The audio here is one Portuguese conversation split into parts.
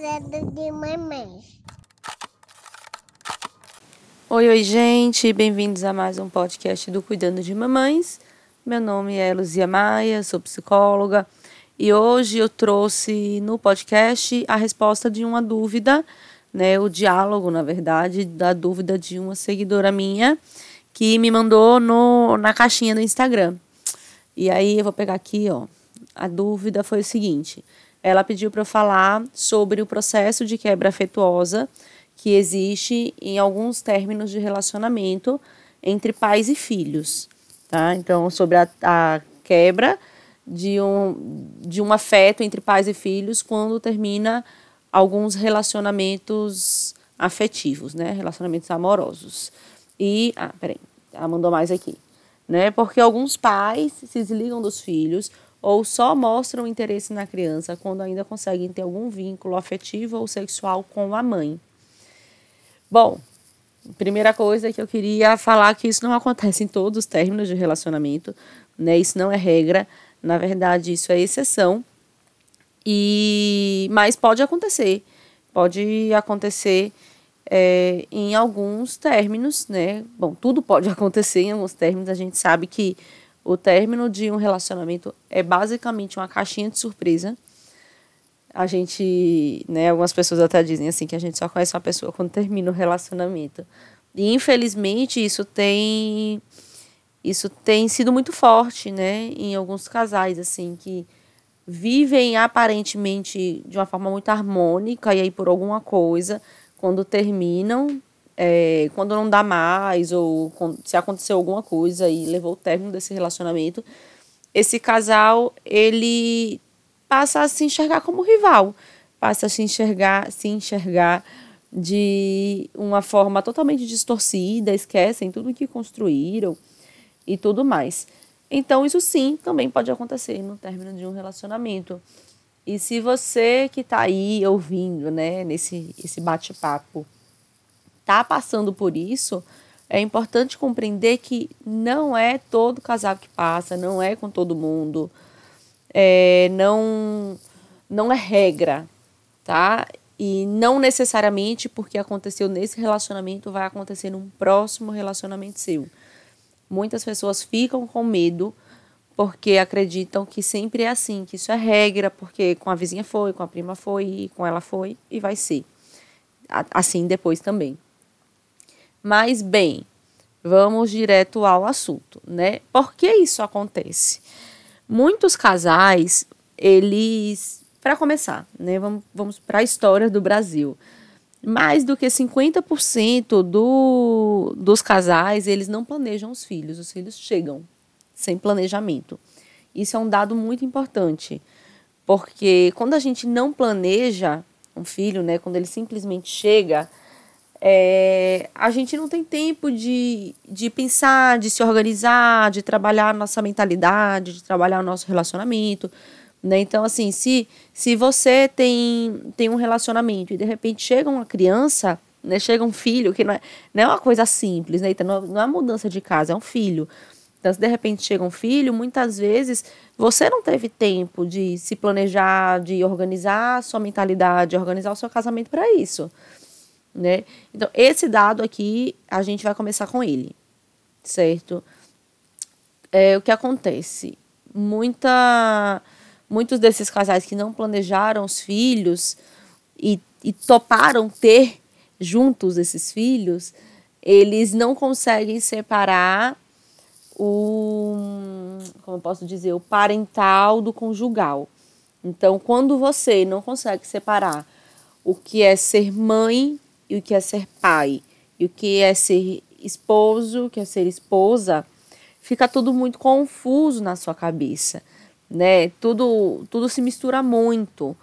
cuidando de mamães. Oi, oi, gente, bem-vindos a mais um podcast do Cuidando de Mamães. Meu nome é Luzia Maia, sou psicóloga e hoje eu trouxe no podcast a resposta de uma dúvida, né, o diálogo, na verdade, da dúvida de uma seguidora minha que me mandou no, na caixinha do Instagram. E aí eu vou pegar aqui, ó. A dúvida foi o seguinte: ela pediu para eu falar sobre o processo de quebra afetuosa que existe em alguns términos de relacionamento entre pais e filhos, tá? Então, sobre a, a quebra de um, de um afeto entre pais e filhos quando termina alguns relacionamentos afetivos, né? Relacionamentos amorosos. E, ah, peraí, ela mandou mais aqui, né? Porque alguns pais se desligam dos filhos ou só mostram interesse na criança quando ainda conseguem ter algum vínculo afetivo ou sexual com a mãe. Bom, primeira coisa que eu queria falar que isso não acontece em todos os términos de relacionamento, né? Isso não é regra, na verdade isso é exceção. E mas pode acontecer, pode acontecer é, em alguns términos, né? Bom, tudo pode acontecer em alguns términos. A gente sabe que o término de um relacionamento é basicamente uma caixinha de surpresa. A gente, né, algumas pessoas até dizem assim que a gente só conhece uma pessoa quando termina o relacionamento. E infelizmente isso tem isso tem sido muito forte, né, em alguns casais assim que vivem aparentemente de uma forma muito harmônica e aí por alguma coisa quando terminam, é, quando não dá mais, ou se aconteceu alguma coisa e levou o término desse relacionamento, esse casal, ele passa a se enxergar como rival, passa a se enxergar, se enxergar de uma forma totalmente distorcida, esquecem tudo que construíram e tudo mais. Então, isso sim também pode acontecer no término de um relacionamento. E se você que está aí ouvindo, né, nesse esse bate-papo, está passando por isso, é importante compreender que não é todo casal que passa, não é com todo mundo, é, não, não é regra, tá? E não necessariamente porque aconteceu nesse relacionamento vai acontecer num próximo relacionamento seu. Muitas pessoas ficam com medo porque acreditam que sempre é assim, que isso é regra, porque com a vizinha foi, com a prima foi, com ela foi e vai ser. Assim depois também. Mas bem, vamos direto ao assunto, né? Por que isso acontece? Muitos casais, eles, para começar, né, vamos, vamos para a história do Brasil. Mais do que 50% do, dos casais, eles não planejam os filhos, os filhos chegam sem planejamento. Isso é um dado muito importante, porque quando a gente não planeja um filho, né, quando ele simplesmente chega, é, a gente não tem tempo de, de pensar, de se organizar, de trabalhar a nossa mentalidade, de trabalhar o nosso relacionamento. Né? Então, assim, se, se você tem, tem um relacionamento e de repente chega uma criança, né, chega um filho, que não é, não é uma coisa simples, né? então, não, é mudança de casa, é um filho. Então, se de repente chega um filho, muitas vezes você não teve tempo de se planejar, de organizar a sua mentalidade, de organizar o seu casamento para isso, né? Então, esse dado aqui, a gente vai começar com ele, certo? É, o que acontece? Muita, muitos desses casais que não planejaram os filhos e, e toparam ter juntos esses filhos, eles não conseguem separar o, como eu posso dizer, o parental do conjugal. Então, quando você não consegue separar o que é ser mãe e o que é ser pai, e o que é ser esposo, o que é ser esposa, fica tudo muito confuso na sua cabeça, né? Tudo, tudo se mistura muito.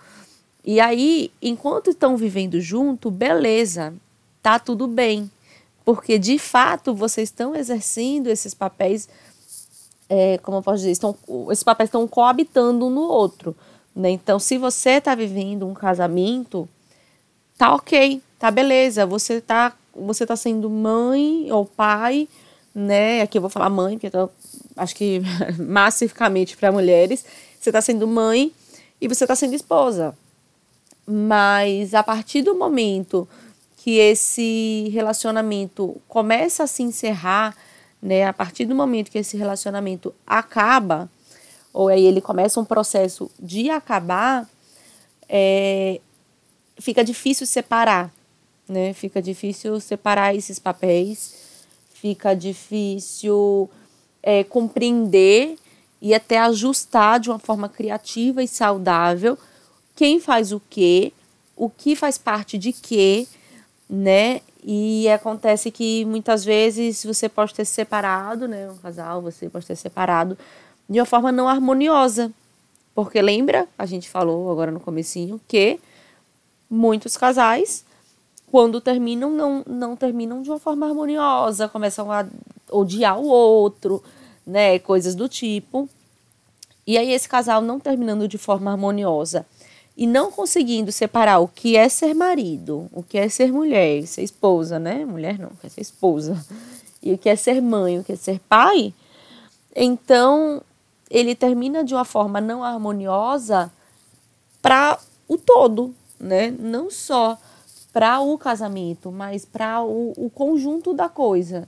E aí, enquanto estão vivendo junto, beleza, tá tudo bem porque de fato vocês estão exercendo esses papéis, é, como eu posso dizer, estão, esses papéis estão coabitando um no outro. Né? Então, se você está vivendo um casamento, tá ok, tá beleza, você está você tá sendo mãe ou pai, né? Aqui eu vou falar mãe, porque eu tô, acho que massificamente para mulheres, você está sendo mãe e você está sendo esposa. Mas a partir do momento que esse relacionamento começa a se encerrar, né, a partir do momento que esse relacionamento acaba, ou aí ele começa um processo de acabar, é, fica difícil separar, né? Fica difícil separar esses papéis, fica difícil é, compreender e até ajustar de uma forma criativa e saudável quem faz o quê, o que faz parte de quê, né? E acontece que muitas vezes você pode ter separado, né? Um casal, você pode ter separado de uma forma não harmoniosa. Porque lembra, a gente falou agora no comecinho, que muitos casais, quando terminam, não, não terminam de uma forma harmoniosa, começam a odiar o outro, né? Coisas do tipo. E aí esse casal não terminando de forma harmoniosa e não conseguindo separar o que é ser marido, o que é ser mulher, ser esposa, né? Mulher não, quer ser esposa. E o que é ser mãe, o que é ser pai, então ele termina de uma forma não harmoniosa para o todo, né? Não só para o casamento, mas para o, o, conjunto da coisa.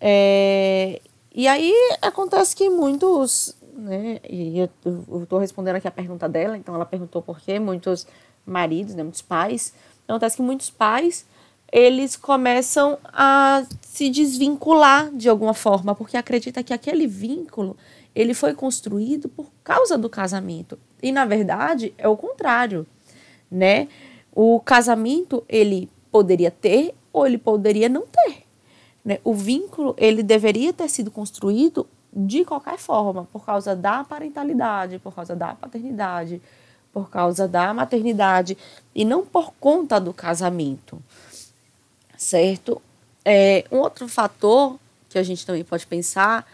É, e aí acontece que muitos, né? E eu estou respondendo aqui a pergunta dela, então ela perguntou por que muitos maridos, né, muitos pais, acontece que muitos pais eles começam a se desvincular de alguma forma, porque acredita que aquele vínculo ele foi construído por causa do casamento. E na verdade é o contrário, né? O casamento ele poderia ter ou ele poderia não ter. Né? O vínculo ele deveria ter sido construído de qualquer forma, por causa da parentalidade, por causa da paternidade, por causa da maternidade e não por conta do casamento, certo? É, um outro fator que a gente também pode pensar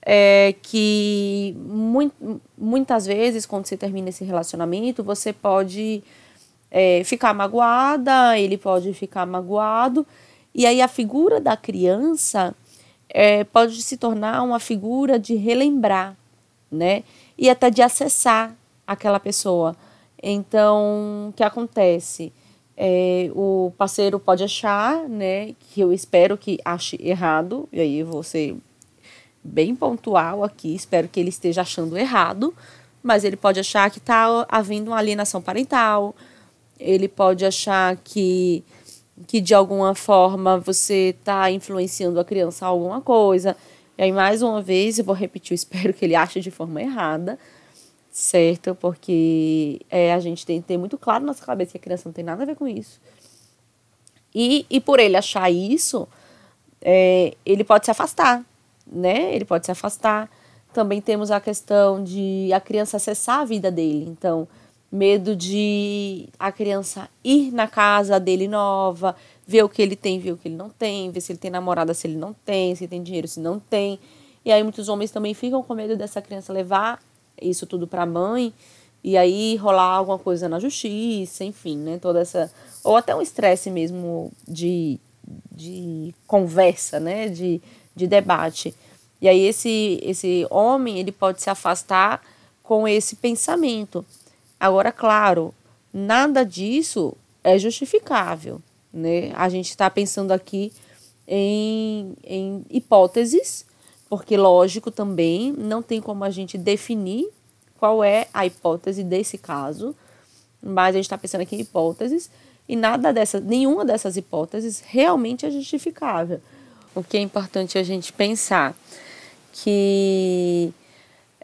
é que muito, muitas vezes, quando você termina esse relacionamento, você pode é, ficar magoada, ele pode ficar magoado, e aí a figura da criança é, pode se tornar uma figura de relembrar, né? E até de acessar aquela pessoa. Então, o que acontece? É, o parceiro pode achar, né, que eu espero que ache errado, e aí eu vou ser bem pontual aqui, espero que ele esteja achando errado, mas ele pode achar que está havendo uma alienação parental, ele pode achar que, que de alguma forma você está influenciando a criança a alguma coisa. E aí, mais uma vez, eu vou repetir, eu espero que ele ache de forma errada, certo? Porque é, a gente tem que ter muito claro na nossa cabeça que a criança não tem nada a ver com isso. E, e por ele achar isso, é, ele pode se afastar né? Ele pode se afastar. Também temos a questão de a criança acessar a vida dele. Então, medo de a criança ir na casa dele nova, ver o que ele tem, ver o que ele não tem, ver se ele tem namorada, se ele não tem, se tem dinheiro, se não tem. E aí muitos homens também ficam com medo dessa criança levar isso tudo para a mãe e aí rolar alguma coisa na justiça, enfim, né? Toda essa ou até um estresse mesmo de, de conversa, né? De de debate. E aí esse esse homem, ele pode se afastar com esse pensamento. Agora, claro, nada disso é justificável, né? A gente está pensando aqui em, em hipóteses, porque lógico também não tem como a gente definir qual é a hipótese desse caso, mas a gente está pensando aqui em hipóteses e nada dessas, nenhuma dessas hipóteses realmente é justificável o que é importante a gente pensar que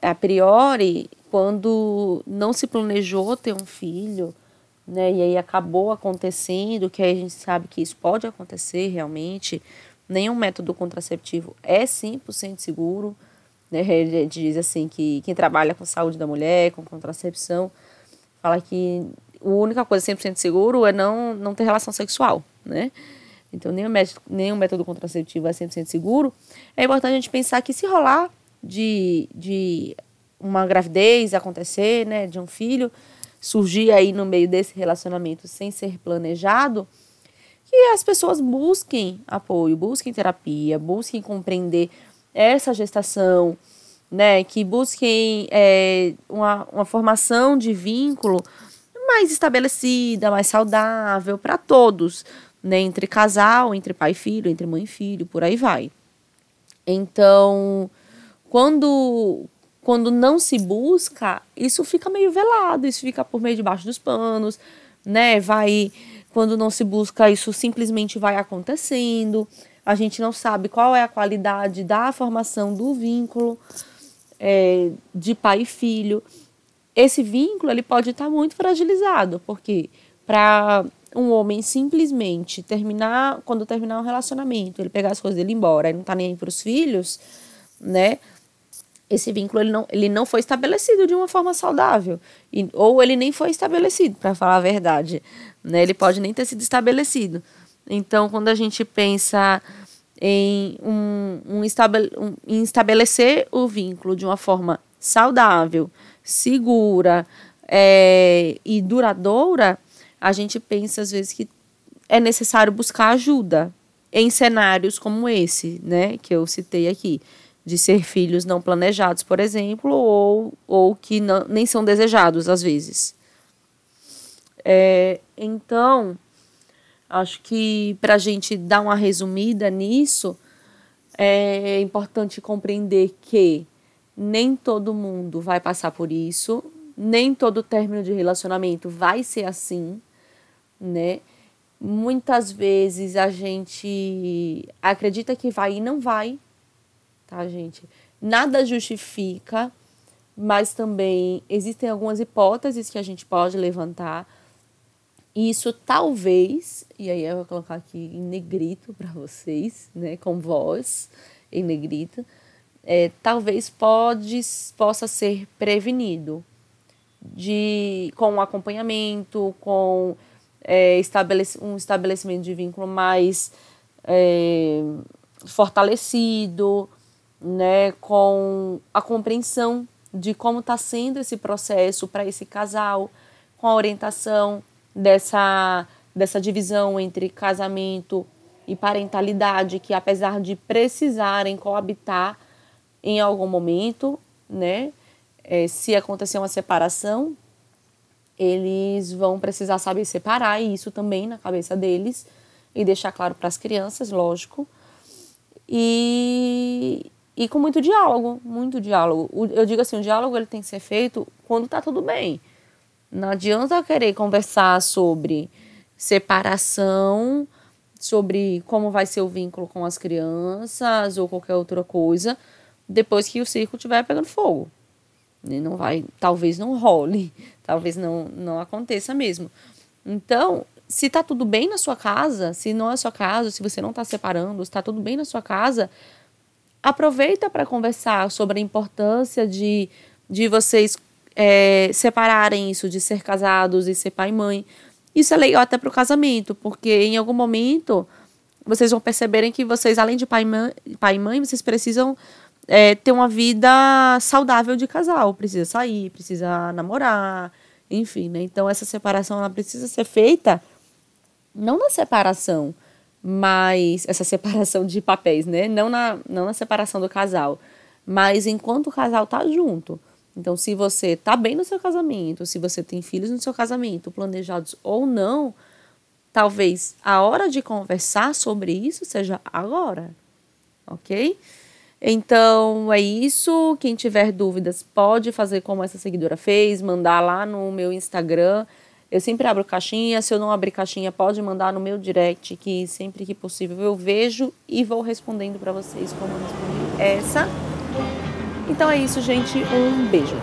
a priori, quando não se planejou ter um filho, né, e aí acabou acontecendo, que aí a gente sabe que isso pode acontecer realmente, nenhum método contraceptivo é 100% seguro, né, ele diz assim que quem trabalha com saúde da mulher, com contracepção, fala que a única coisa 100% seguro é não, não ter relação sexual, né, então nenhum método, nenhum método contraceptivo é 100% seguro, é importante a gente pensar que se rolar de, de uma gravidez acontecer, né, de um filho, surgir aí no meio desse relacionamento sem ser planejado, que as pessoas busquem apoio, busquem terapia, busquem compreender essa gestação, né, que busquem é, uma, uma formação de vínculo mais estabelecida, mais saudável para todos, né? Entre casal, entre pai e filho, entre mãe e filho, por aí vai. Então, quando quando não se busca, isso fica meio velado, isso fica por meio debaixo dos panos, né? Vai quando não se busca, isso simplesmente vai acontecendo. A gente não sabe qual é a qualidade da formação do vínculo é, de pai e filho. Esse vínculo ele pode estar muito fragilizado, porque para um homem simplesmente terminar, quando terminar um relacionamento, ele pegar as coisas dele embora e não tá nem aí para os filhos, né? Esse vínculo ele não, ele não foi estabelecido de uma forma saudável. E, ou ele nem foi estabelecido, para falar a verdade. Né? Ele pode nem ter sido estabelecido. Então, quando a gente pensa em, um, um, estabele, um, em estabelecer o vínculo de uma forma saudável, segura é, e duradoura, a gente pensa às vezes que é necessário buscar ajuda em cenários como esse, né, que eu citei aqui, de ser filhos não planejados, por exemplo, ou, ou que não, nem são desejados às vezes. É, então, acho que para a gente dar uma resumida nisso, é importante compreender que nem todo mundo vai passar por isso, nem todo término de relacionamento vai ser assim, né? Muitas vezes a gente acredita que vai e não vai, tá, gente? Nada justifica, mas também existem algumas hipóteses que a gente pode levantar. Isso talvez, e aí eu vou colocar aqui em negrito para vocês, né, com voz em negrito, é, talvez pode, possa ser prevenido de, com acompanhamento, com é, um estabelecimento de vínculo mais é, fortalecido, né, com a compreensão de como está sendo esse processo para esse casal, com a orientação dessa, dessa divisão entre casamento e parentalidade, que apesar de precisarem coabitar em algum momento, né, é, se acontecer uma separação, eles vão precisar saber separar e isso também na cabeça deles e deixar claro para as crianças, lógico. E, e com muito diálogo, muito diálogo. Eu digo assim, o diálogo ele tem que ser feito quando está tudo bem. Não adianta querer conversar sobre separação, sobre como vai ser o vínculo com as crianças ou qualquer outra coisa, depois que o circo estiver pegando fogo. E não vai, talvez não role, talvez não, não aconteça mesmo. Então, se tá tudo bem na sua casa, se não é sua casa, se você não está separando, se tá tudo bem na sua casa, aproveita para conversar sobre a importância de, de vocês é, separarem isso de ser casados e ser pai e mãe. Isso é legal até para o casamento, porque em algum momento vocês vão perceberem que vocês, além de pai e mãe, pai e mãe vocês precisam é, ter uma vida saudável de casal. Precisa sair, precisa namorar, enfim, né? Então essa separação ela precisa ser feita não na separação, mas essa separação de papéis, né? Não na, não na separação do casal, mas enquanto o casal tá junto. Então, se você está bem no seu casamento, se você tem filhos no seu casamento, planejados ou não, talvez a hora de conversar sobre isso seja agora, ok? Então é isso. Quem tiver dúvidas pode fazer como essa seguidora fez, mandar lá no meu Instagram. Eu sempre abro caixinha. Se eu não abrir caixinha, pode mandar no meu direct, que sempre que possível eu vejo e vou respondendo para vocês como eu respondi essa. Então é isso, gente. Um beijo.